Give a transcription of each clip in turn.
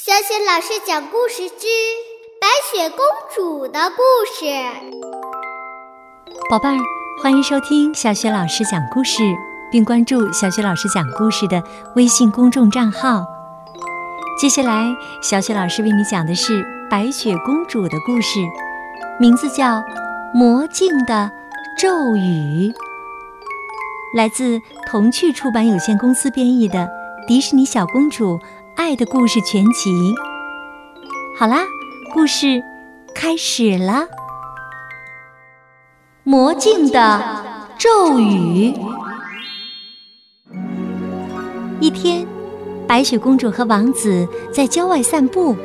小雪老师讲故事之白雪公主的故事。宝贝儿，欢迎收听小雪老师讲故事，并关注小雪老师讲故事的微信公众账号。接下来，小雪老师为你讲的是白雪公主的故事，名字叫《魔镜的咒语》，来自童趣出版有限公司编译的《迪士尼小公主爱的故事全集》。好啦，故事开始了。魔镜的咒语。一天，白雪公主和王子在郊外散步，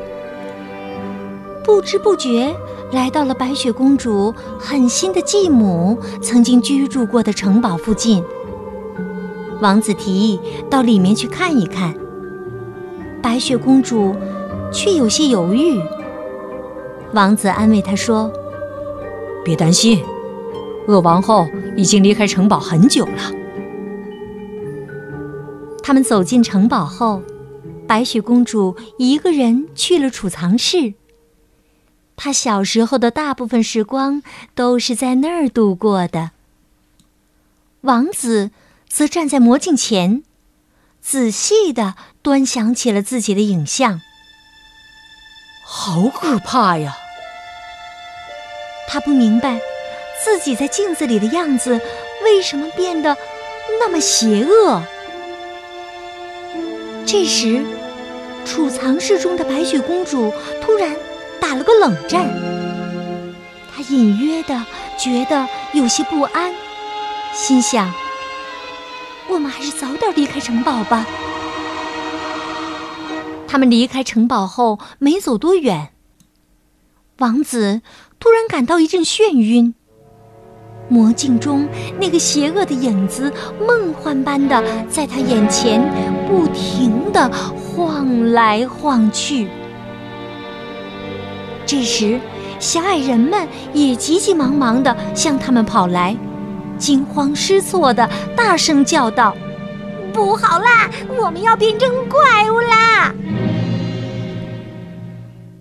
不知不觉来到了白雪公主狠心的继母曾经居住过的城堡附近。王子提议到里面去看一看，白雪公主却有些犹豫。王子安慰她说：“别担心。”恶王后已经离开城堡很久了。他们走进城堡后，白雪公主一个人去了储藏室。她小时候的大部分时光都是在那儿度过的。王子则站在魔镜前，仔细的端详起了自己的影像。好可怕呀！他不明白。自己在镜子里的样子为什么变得那么邪恶？这时，储藏室中的白雪公主突然打了个冷战。她隐约的觉得有些不安，心想：“我们还是早点离开城堡吧。”他们离开城堡后没走多远，王子突然感到一阵眩晕。魔镜中那个邪恶的影子，梦幻般的在他眼前不停的晃来晃去。这时，小矮人们也急急忙忙的向他们跑来，惊慌失措的大声叫道：“不好啦，我们要变成怪物啦！”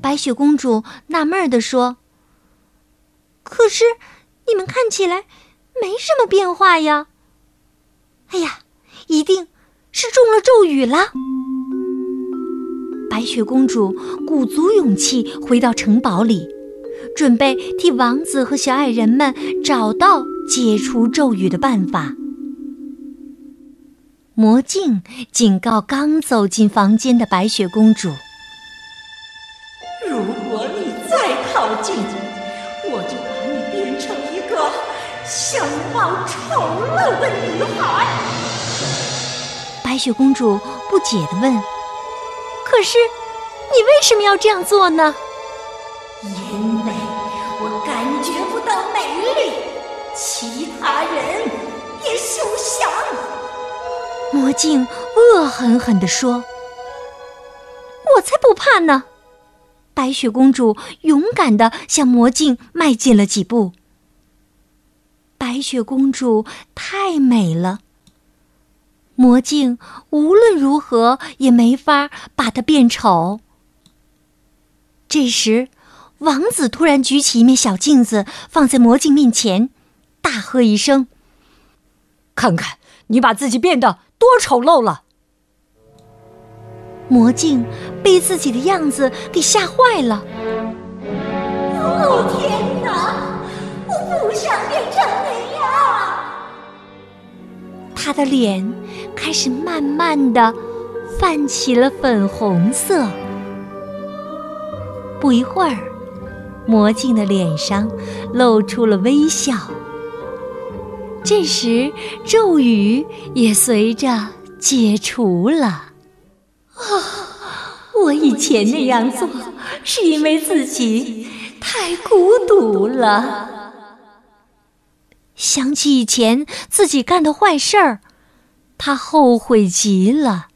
白雪公主纳闷的说：“可是。”你们看起来没什么变化呀！哎呀，一定是中了咒语了。白雪公主鼓足勇气回到城堡里，准备替王子和小矮人们找到解除咒语的办法。魔镜警告刚走进房间的白雪公主：“如果你再靠近，我就把你变成一个……”相貌丑陋的女孩，白雪公主不解地问：“可是，你为什么要这样做呢？”“因为我感觉不到美丽，其他人也休想。”魔镜恶狠狠地说：“我才不怕呢！”白雪公主勇敢地向魔镜迈进了几步。白雪公主太美了，魔镜无论如何也没法把她变丑。这时，王子突然举起一面小镜子，放在魔镜面前，大喝一声：“看看你把自己变得多丑陋了！”魔镜被自己的样子给吓坏了。哦天哪！我不想变成那样。他的脸开始慢慢的泛起了粉红色。不一会儿，魔镜的脸上露出了微笑。这时，咒语也随着解除了。啊，我以前那样做是因为自己太孤独了。想起以前自己干的坏事儿，他后悔极了。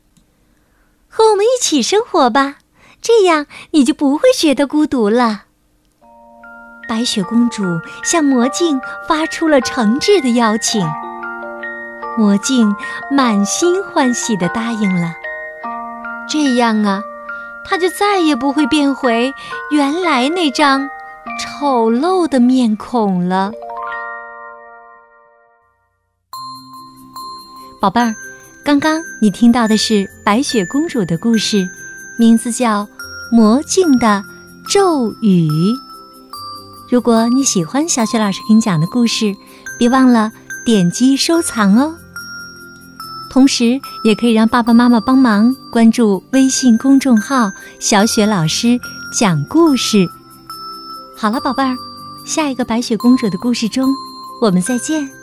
和我们一起生活吧，这样你就不会觉得孤独了。白雪公主向魔镜发出了诚挚的邀请，魔镜满心欢喜的答应了。这样啊，她就再也不会变回原来那张丑陋的面孔了。宝贝儿，刚刚你听到的是白雪公主的故事，名字叫《魔镜的咒语》。如果你喜欢小雪老师给你讲的故事，别忘了点击收藏哦。同时，也可以让爸爸妈妈帮忙关注微信公众号“小雪老师讲故事”。好了，宝贝儿，下一个白雪公主的故事中，我们再见。